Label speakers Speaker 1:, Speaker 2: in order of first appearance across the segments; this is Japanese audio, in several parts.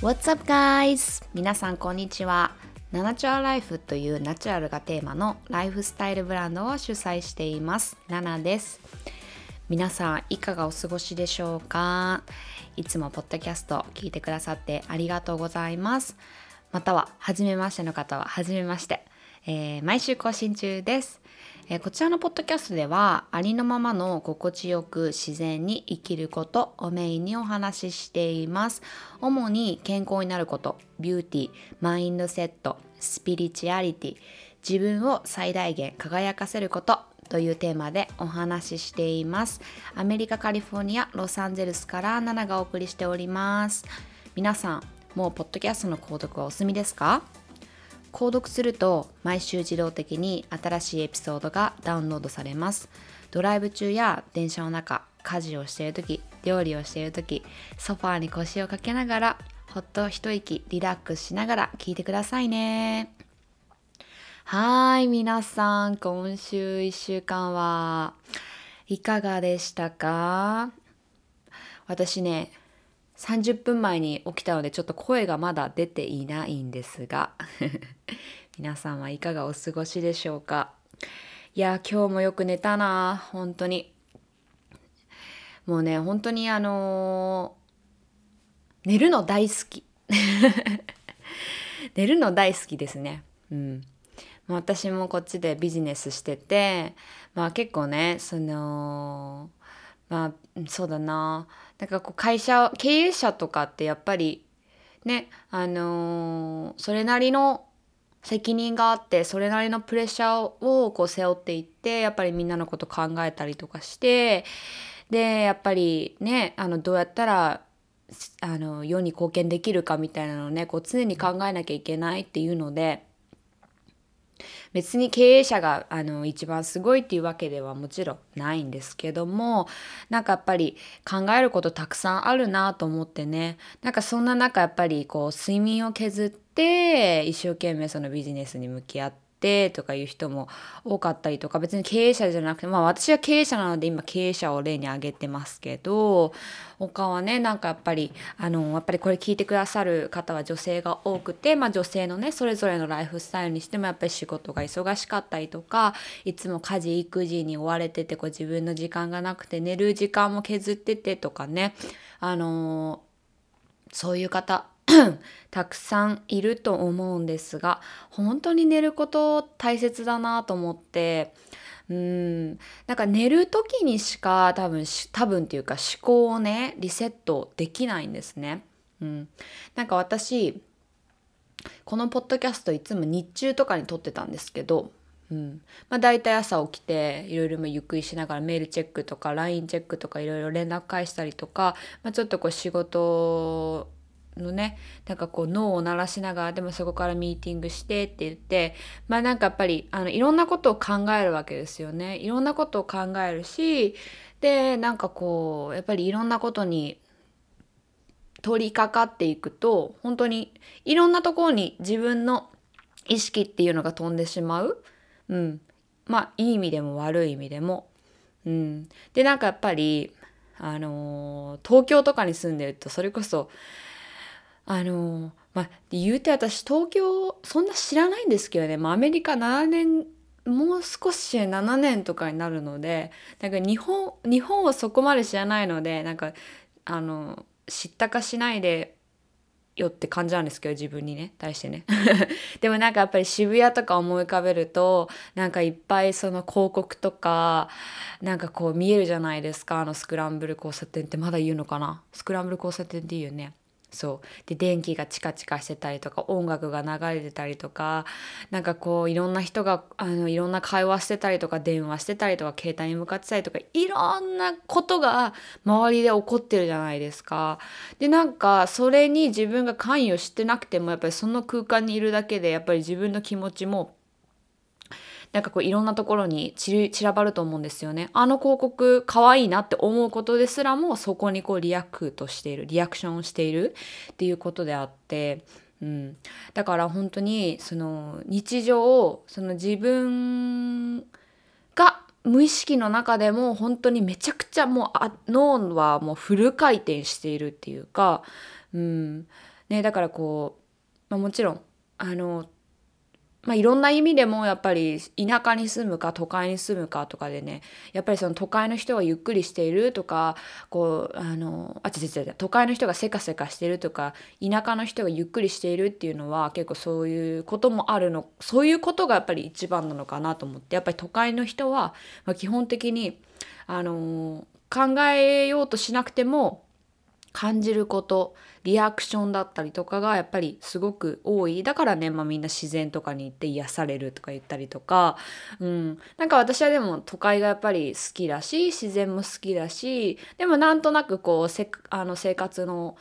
Speaker 1: What's up guys? 皆さんこんにちは。ナナチュラルライフというナチュラルがテーマのライフスタイルブランドを主催しています。ナナです。皆さんいかがお過ごしでしょうか？いつもポッドキャスト聞いてくださってありがとうございます。または、初めましての方は、初めまして。えー、毎週更新中です。えこちらのポッドキャストではありのままの心地よく自然に生きることをメインにお話ししています。主に健康になることビューティーマインドセットスピリチュアリティ自分を最大限輝かせることというテーマでお話ししています。アメリカカリフォルニアロサンゼルスからナナがお送りしております。皆さんもうポッドキャストの購読はお済みですか？購読すると毎週自動的に新しいエピソードがダウンロードされます。ドライブ中や電車の中家事をしている時料理をしている時ソファーに腰をかけながらほっと一息リラックスしながら聞いてくださいね。はい皆さん今週1週間はいかがでしたか？私ね30分前に起きたのでちょっと声がまだ出ていないんですが 皆さんはいかがお過ごしでしょうか？いや今日もよく寝たな本当に。もうね本当にあのー、寝るの大好き。寝るの大好きですね。うん。私もこっちでビジネスしててまあ結構ねそのまあそうだな。なんかこう会社経営者とかってやっぱりねあのー、それなりの責任があってそれなりのプレッシャーをこう背負っていってやっぱりみんなのこと考えたりとかしてでやっぱりねあのどうやったらあの世に貢献できるかみたいなのをねこう常に考えなきゃいけないっていうので別に経営者があの一番すごいっていうわけではもちろんないんですけどもなんかやっぱり考えることたくさんあるなと思ってね。なんかそんな中やっぱりこう睡眠を削って一生懸命そのビジネスに向き合ってってとかいう人も多かったりとか別に経営者じゃなくてまあ私は経営者なので今経営者を例に挙げてますけど他はねなんかやっぱりあのやっぱりこれ聞いてくださる方は女性が多くて、まあ、女性のねそれぞれのライフスタイルにしてもやっぱり仕事が忙しかったりとかいつも家事育児に追われててこう自分の時間がなくて寝る時間も削っててとかねあのそういう方 たくさんいると思うんですが本当に寝ること大切だなと思ってうんなんか寝る時にしか多分多分っていうか思考をねリセットできないんですね。うん、なんか私このポッドキャストいつも日中とかに撮ってたんですけど、うんまあ、大体朝起きていろいろゆっくりしながらメールチェックとか LINE チェックとかいろいろ連絡返したりとか、まあ、ちょっとこう仕事のねなんかこう脳を鳴らしながらでもそこからミーティングしてって言ってまあなんかやっぱりあのいろんなことを考えるわけですよね。いろんなことを考えるしでなんかこうやっぱりいろんなことに取り掛かっていくと本当にいろんなところに自分の意識っていうのが飛んでしまう、うん、まあいい意味でも悪い意味でも、うん、でなんかやっぱりあのー、東京とかに住んでるとそれこそあのまあ言うて私東京そんな知らないんですけどね、まあ、アメリカ7年もう少し7年とかになるのでなんか日本日本をそこまで知らないのでなんかあの知ったかしないでよって感じなんですけど自分にね。対してね。でもなんかやっぱり渋谷とか思い浮かべるとなんかいっぱいその広告とかなんかこう見えるじゃないですか。あのスクランブル交差点ってまだ言うのかな？スクランブル交差点って言うよね。そうで電気がチカチカしてたりとか音楽が流れてたりとかなんかこういろんな人があのいろんな会話してたりとか電話してたりとか携帯に向かってたりとかいろんなことが周りで起こってるじゃないですか。でなんかそれに自分が関与してなくてもやっぱりその空間にいるだけでやっぱり自分の気持ちもなんかこういろんなところに散らばると思うんですよね。あの広告可愛いなって思うことですらもそこにこう react しているリアクションをしているっていうことであって、うん、だから本当にその日常その自分が無意識の中でも本当にめちゃくちゃもう脳はもうフル回転しているっていうか、うん、ねだからこう、まあ、もちろんあのまあ、いろんな意味でもやっぱり田舎に住むか都会に住むかとかでねやっぱりその都会の人がゆっくりしているとかこうあのあ違う違う違う都会の人がせかせかしてるとか田舎の人がゆっくりしているっていうのは結構そういうこともあるのそういうことがやっぱり一番なのかなと思ってやっぱり都会の人は、ま、基本的にあの考えようとしなくても感じることリアクションだったりとかがやっぱりすごく多い。だからね、まあ、みんな自然とかに行って癒されるとか言ったりとか、うん、なんか私はでも都会がやっぱり好きだし自然も好きだしでもなんとなくこうせあの生活の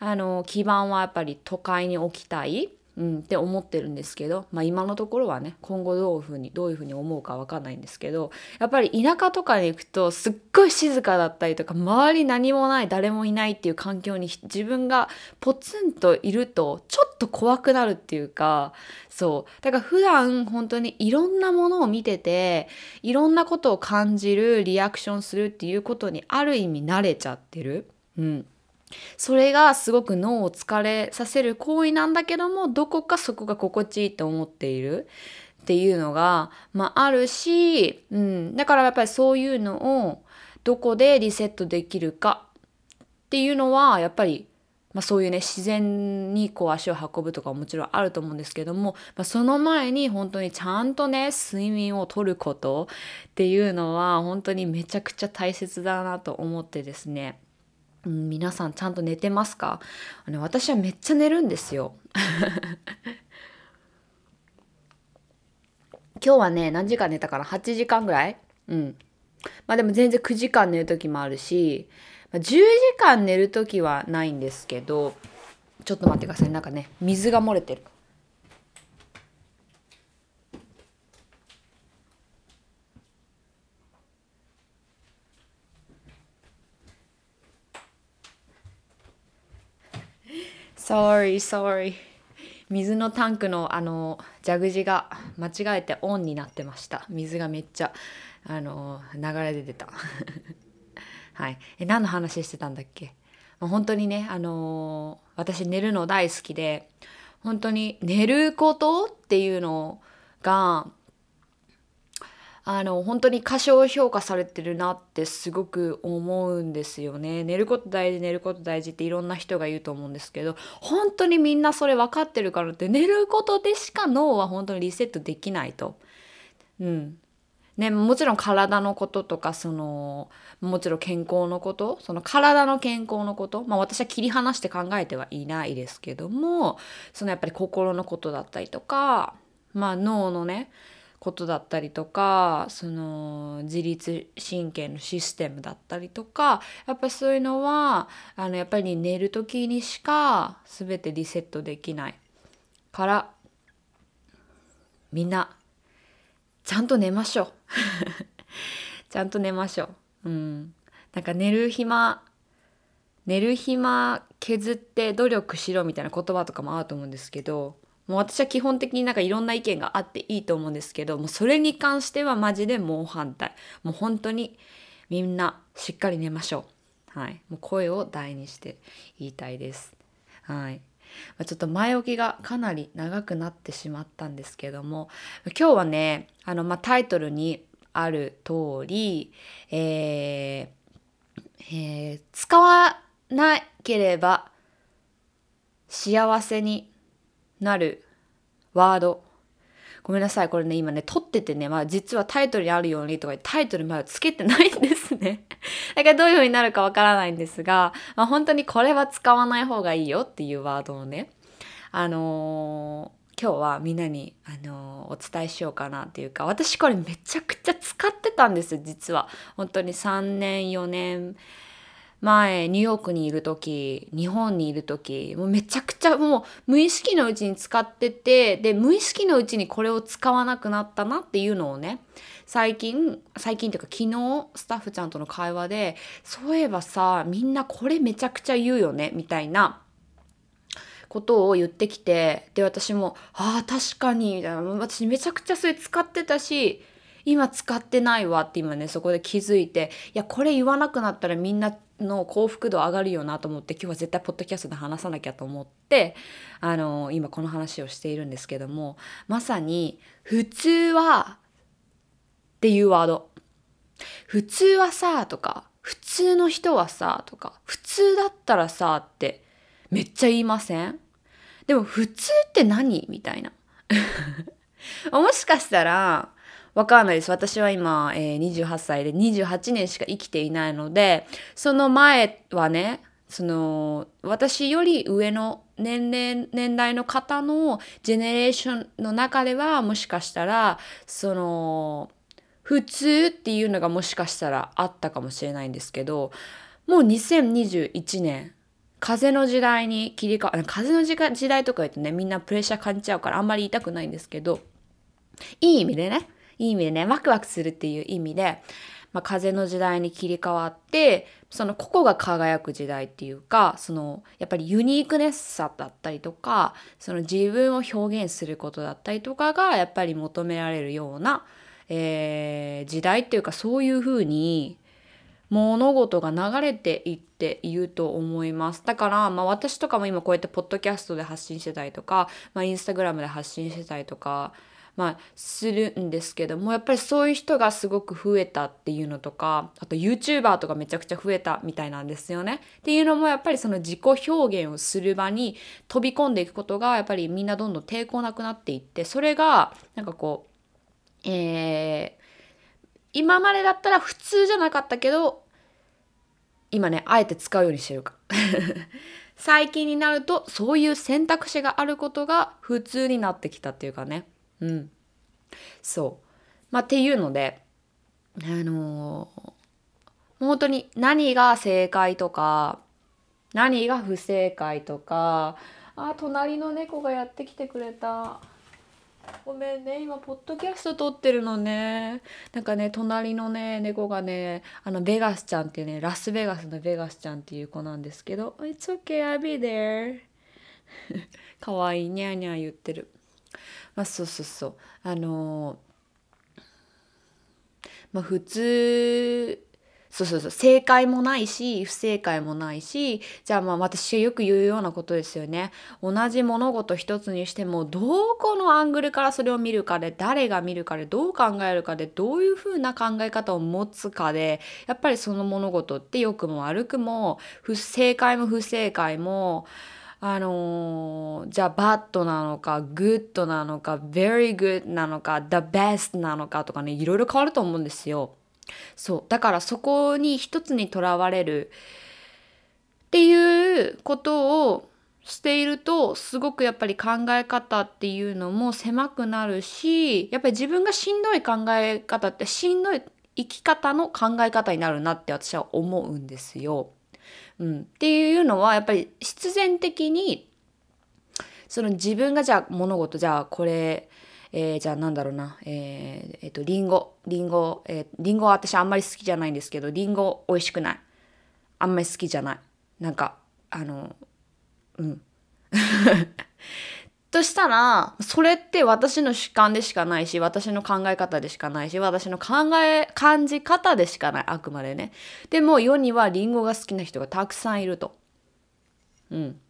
Speaker 1: あの基盤はやっぱり都会に置きたい。うん、って思ってるんですけど、まあ、今のところはね今後どういうふうにどういうふうに思うか分かんないんですけどやっぱり田舎とかに行くとすっごい静かだったりとか周り何もない誰もいないっていう環境に自分がポツンといるとちょっと怖くなるっていうかそうだから普段本当にいろんなものを見てていろんなことを感じるリアクションするっていうことにある意味慣れちゃってる。うんそれがすごく脳を疲れさせる行為なんだけどもどこかそこが心地いいと思っている。っていうのが、まあ、あるし、うん、だからやっぱりそういうのをどこでリセットできるか。っていうのはやっぱり、まあ、そういうね自然にこう足を運ぶとかもちろんあると思うんですけども、まあ、その前に本当にちゃんとね睡眠をとることっていうのは本当にめちゃくちゃ大切だなと思ってですね。うん、皆さんちゃんと寝てますか？あの私はめっちゃ寝るんですよ。今日はね何時間寝たかな？8時間ぐらい？うん。まあでも全然9時間寝る時もあるし、まあ、10時間寝る時はないんですけどちょっと待ってください。なんかね水が漏れてる。Sorry, sorry. 水のタンクのあの蛇口が間違えてオンになってました。水がめっちゃあの流れ出てた。はい。え何の話してたんだっけ？本当にねあの私寝るの大好きで本当に寝ることっていうのがあの本当に過小評価されてるなってすごく思うんですよね寝ること大事寝ること大事っていろんな人が言うと思うんですけど本当にみんなそれ分かってるからって寝ることでしか脳は本当にリセットできないと。うんね、もちろん体のこととかそのもちろん健康のことその体の健康のことまあ私は切り離して考えてはいないですけどもそのやっぱり心のことだったりとかまあ脳のねことだったりとかその自律神経のシステムだったりとかやっぱりそういうのはあのやっぱり寝る時にしか全てリセットできない。からみんなちゃんと寝ましょう。ちゃんと寝ましょう。うん。なんか寝る暇寝る暇削って努力しろみたいな言葉とかもあると思うんですけどもう私は基本的になんかいろんな意見があっていいと思うんですけどもうそれに関してはマジでもう反対。もう本当にみんなしっかり寝ましょう。はい。もう声を大にして言いたいです。はい。ちょっと前置きがかなり長くなってしまったんですけども今日はねあの、まあ、タイトルにある通り、えーえー、使わなければ幸せになるワード。ごめんなさい。これね今ね撮っててね、まあ、実はタイトルにあるようにとかタイトルまだつけてないんですね。だからどういう風になるかわからないんですが、まあ、本当にこれは使わない方がいいよっていうワードをねあのー、今日はみんなに、あのー、お伝えしようかなっていうか私これめちゃくちゃ使ってたんです実は。本当に3年4年前ニューヨークにいる時日本にいる時もうめちゃくちゃもう無意識のうちに使っててで無意識のうちにこれを使わなくなったなっていうのをね最近最近というか昨日スタッフちゃんとの会話でそういえばさみんなこれめちゃくちゃ言うよねみたいなことを言ってきてで私も「ああ確かに」みたいな。私めちゃくちゃそれ使ってたし今使ってないわって今ねそこで気づいていやこれ言わなくなったらみんなの幸福度上がるよなと思って今日は絶対ポッドキャストで話さなきゃと思ってあの今この話をしているんですけどもまさに「普通は」っていうワード「普通はさ」とか「普通の人はさ」とか「普通だったらさ」ってめっちゃ言いません？でも普通って何？みたいな。もしかしたらわかんないです。私は今、えー、28歳で28年しか生きていないので、その前はね、その私より上の年齢年代の方のジェネレーションの中ではもしかしたらその普通っていうのがもしかしたらあったかもしれないんですけどもう2021年風の時代に切り替わ風の時代とか言うとねみんなプレッシャー感じちゃうからあんまり言いたくないんですけどいい意味でねいい意味でねワクワクするっていう意味で、まあ、風の時代に切り替わってその個々が輝く時代っていうかそのやっぱりユニークネスさだったりとかその自分を表現することだったりとかがやっぱり求められるような、えー、時代っていうかそういうふうに物事が流れていっていると思います。だから、まあ私とかも今こうやってポッドキャストで発信してたりとか、まあインスタグラムで発信してたりとか、まあ、するんですけどもやっぱりそういう人がすごく増えたっていうのとかあと YouTuber とかめちゃくちゃ増えたみたいなんですよね。っていうのもやっぱりその自己表現をする場に飛び込んでいくことがやっぱりみんなどんどん抵抗なくなっていってそれがなんかこうえー、今までだったら普通じゃなかったけど今ねあえて使うようにしてるか 最近になるとそういう選択肢があることが普通になってきたっていうかねうん。そう。まあ、っていうので、あのー、本当に何が正解とか、何が不正解とか、あ、隣の猫がやってきてくれた。ごめんね、今、ポッドキャスト撮ってるのね。なんかね、隣のね、猫がね、あの、ベガスちゃんっていうね、ラスベガスのベガスちゃんっていう子なんですけど、It's okay, I'll be there. かわいい、ニャーニャー言ってる。まあそうそうそう。あのまあ普通そうそうそう。正解もないし不正解もないしじゃあまあ私がよく言うようなことですよね。同じ物事一つにしてもどこのアングルからそれを見るかで誰が見るかでどう考えるかでどういうふうな考え方を持つかでやっぱりその物事って良くも悪くも正解も不正解もあのー、じゃあ bad なのか good なのか very good なのか the best なのかとかねいろいろ変わると思うんですよ。そうだからそこに一つにとらわれるっていうことをしているとすごくやっぱり考え方っていうのも狭くなるしやっぱり自分がしんどい考え方ってしんどい生き方の考え方になるなって私は思うんですよ。うん、っていうのはやっぱり必然的にその自分がじゃあ物事じゃあこれ、えー、じゃあなんだろうなえー、えー、とリンゴ。リンゴ、えー、リンゴは私あんまり好きじゃないんですけどリンゴ美味しくない。あんまり好きじゃない。なんかあのうん。としたら、それって私の主観でしかないし、私の考え方でしかないし、私の考え、感じ方でしかない、あくまでね。でも世にはリンゴが好きな人がたくさんいると。うん。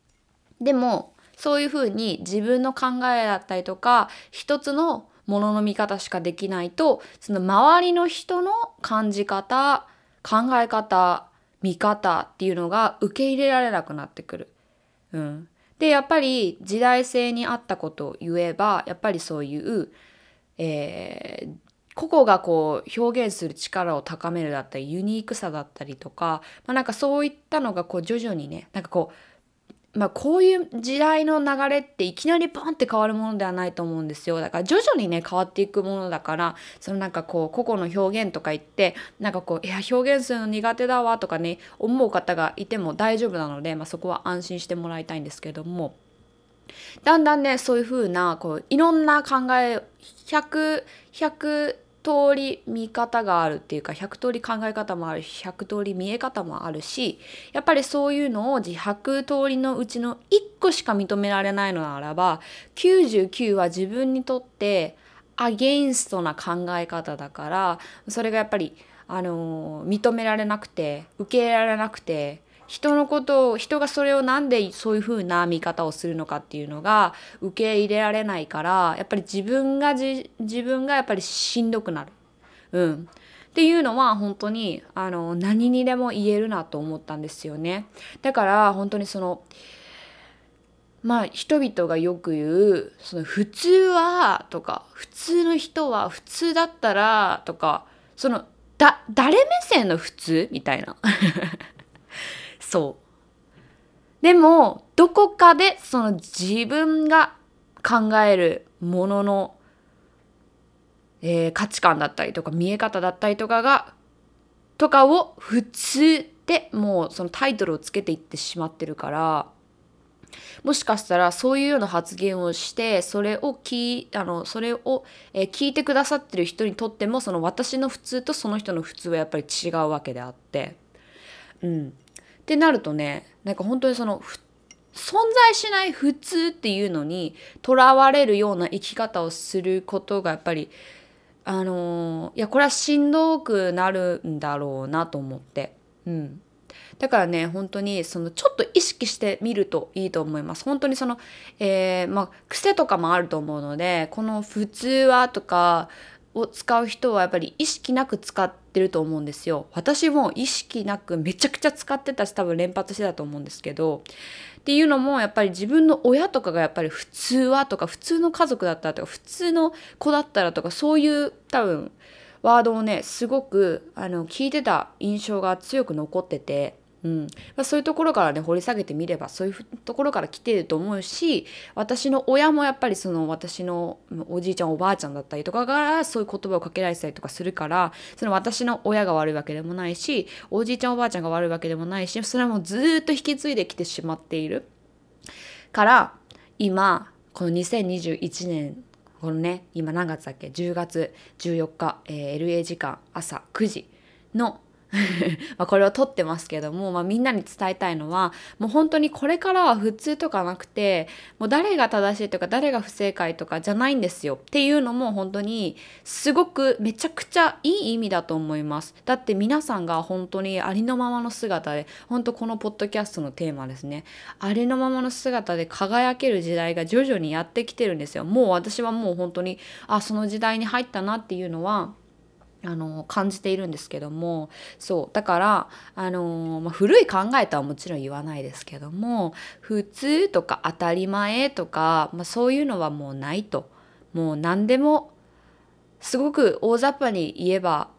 Speaker 1: でも、そういうふうに自分の考えだったりとか、一つのものの見方しかできないと、その周りの人の感じ方、考え方、見方っていうのが受け入れられなくなってくる。うん。でやっぱり時代性に合ったことを言えばやっぱりそういう、えー、個々がこう表現する力を高めるだったりユニークさだったりとか、まあ、なんかそういったのがこう徐々にねなんかこうまあ、こういう時代の流れっていきなりポンって変わるものではないと思うんですよ。だから徐々にね変わっていくものだからそのなんかこう個々の表現とか言ってなんかこういや表現するの苦手だわとかね思う方がいても大丈夫なので、まあ、そこは安心してもらいたいんですけども。だんだんねそういう風なこういろんな考え100 100通り見方があるっていうか100通り考え方もあるし100通り見え方もあるしやっぱりそういうのを100通りのうちの1個しか認められないのならば99は自分にとってアゲインストな考え方だからそれがやっぱりあの認められなくて受け入れられなくて人のことを人がそれをなんでそういうふうな見方をするのかっていうのが受け入れられないからやっぱり自分が自分がやっぱりしんどくなる。うん、っていうのは本当にあの何にでも言えるなと思ったんですよね。だから本当にそのまあ人々がよく言うその普通はとか普通の人は普通だったらとかそのだ誰目線の普通みたいなそうでもどこかでその自分が考えるものの、えー、価値観だったりとか見え方だったりとかがとかを普通ってもうそのタイトルをつけていってしまってるからもしかしたらそういうような発言をしてそれを聞あのそれを、えー、聞いてくださってる人にとってもその私の普通とその人の普通はやっぱり違うわけであって。うん、ってなるとねなんか本当にその存在しない普通っていうのにとらわれるような生き方をすることがやっぱりあのー、いやこれはしんどくなるんだろうなと思って。うんだからね本当にそのちょっと意識してみるといいと思います本当にその、えー、まあ、癖とかもあると思うのでこの「普通は」とかを使う人はやっぱり意識なく使ってると思うんですよ。私も意識なくめちゃくちゃ使ってたし多分連発してたと思うんですけど。っていうのもやっぱり自分の親とかがやっぱり普通はとか普通の家族だったらとか普通の子だったらとかそういう多分ワードをねすごくあの聞いてた印象が強く残ってて。うん、そういうところからね掘り下げてみればそういうところから来てると思うし私の親もやっぱりその私のおじいちゃんおばあちゃんだったりとかがそういう言葉をかけられてたりとかするからその私の親が悪いわけでもないしおじいちゃんおばあちゃんが悪いわけでもないしそれはもうずっと引き継いできてしまっている。から今この2021年このね今何月だっけ？10月14日、えー、LA 時間朝9時の まこれを撮ってますけども、まあ、みんなに伝えたいのはもう本当にこれからは普通とかなくてもう誰が正しいとか誰が不正解とかじゃないんですよ。っていうのも本当にすごくめちゃくちゃいい意味だと思います。だって皆さんが本当にありのままの姿で本当このポッドキャストのテーマですね。ありのままの姿で輝ける時代が徐々にやってきてるんですよ。もう私はもう本当にあその時代に入ったなっていうのはあの感じているんですけどもそうだからあの、まあ、古い考えとはもちろん言わないですけども普通とか当たり前とか、まあ、そういうのはもうないと。もう何でもすごく大雑把に言えば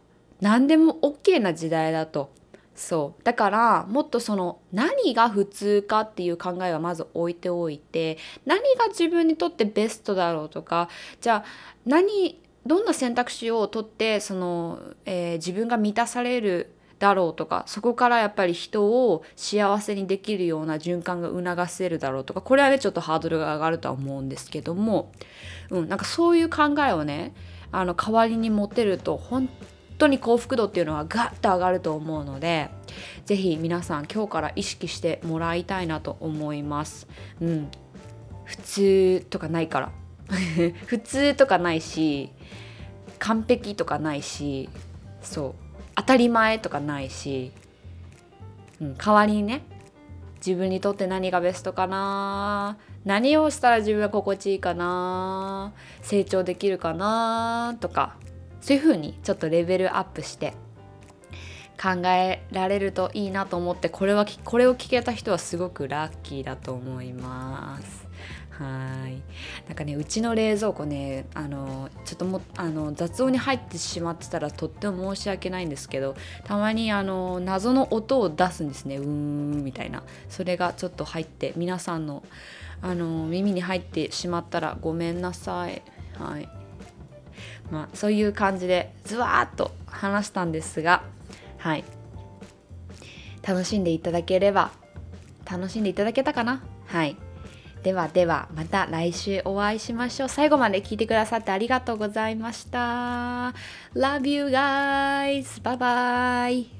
Speaker 1: 何でも OK な時代だと。そうだからもっとその何が普通かっていう考えはまず置いておいて何が自分にとってベストだろうとかじゃあ何どんな選択肢を取ってその、えー、自分が満たされるだろうとかそこからやっぱり人を幸せにできるような循環が促せるだろうとかこれはねちょっとハードルが上がるとは思うんですけども、うん、なんかそういう考えをねあの代わりに持てると本当に幸福度っていうのはガッと上がると思うので是非皆さん今日から意識してもらいたいなと思います。うん、普通とかないから 普通とかないし完璧とかないしそう当たり前とかないし、うん、代わりにね自分にとって何がベストかな何をしたら自分は心地いいかな成長できるかなとかそういう風にちょっとレベルアップして考えられるといいなと思ってこれはこれを聞けた人はすごくラッキーだと思います。はい。なんかねうちの冷蔵庫ねあのちょっともあの雑音に入ってしまってたらとっても申し訳ないんですけどたまにあの謎の音を出すんですね。うーんみたいな。それがちょっと入って皆さんのあの耳に入ってしまったらごめんなさい。はい。まあそういう感じでズワーッと話したんですがはい。楽しんでいただければ楽しんでいただけたかな？はい。ではではまた来週お会いしましょう。最後まで聞いてくださってありがとうございました。Love you guys! バイバイ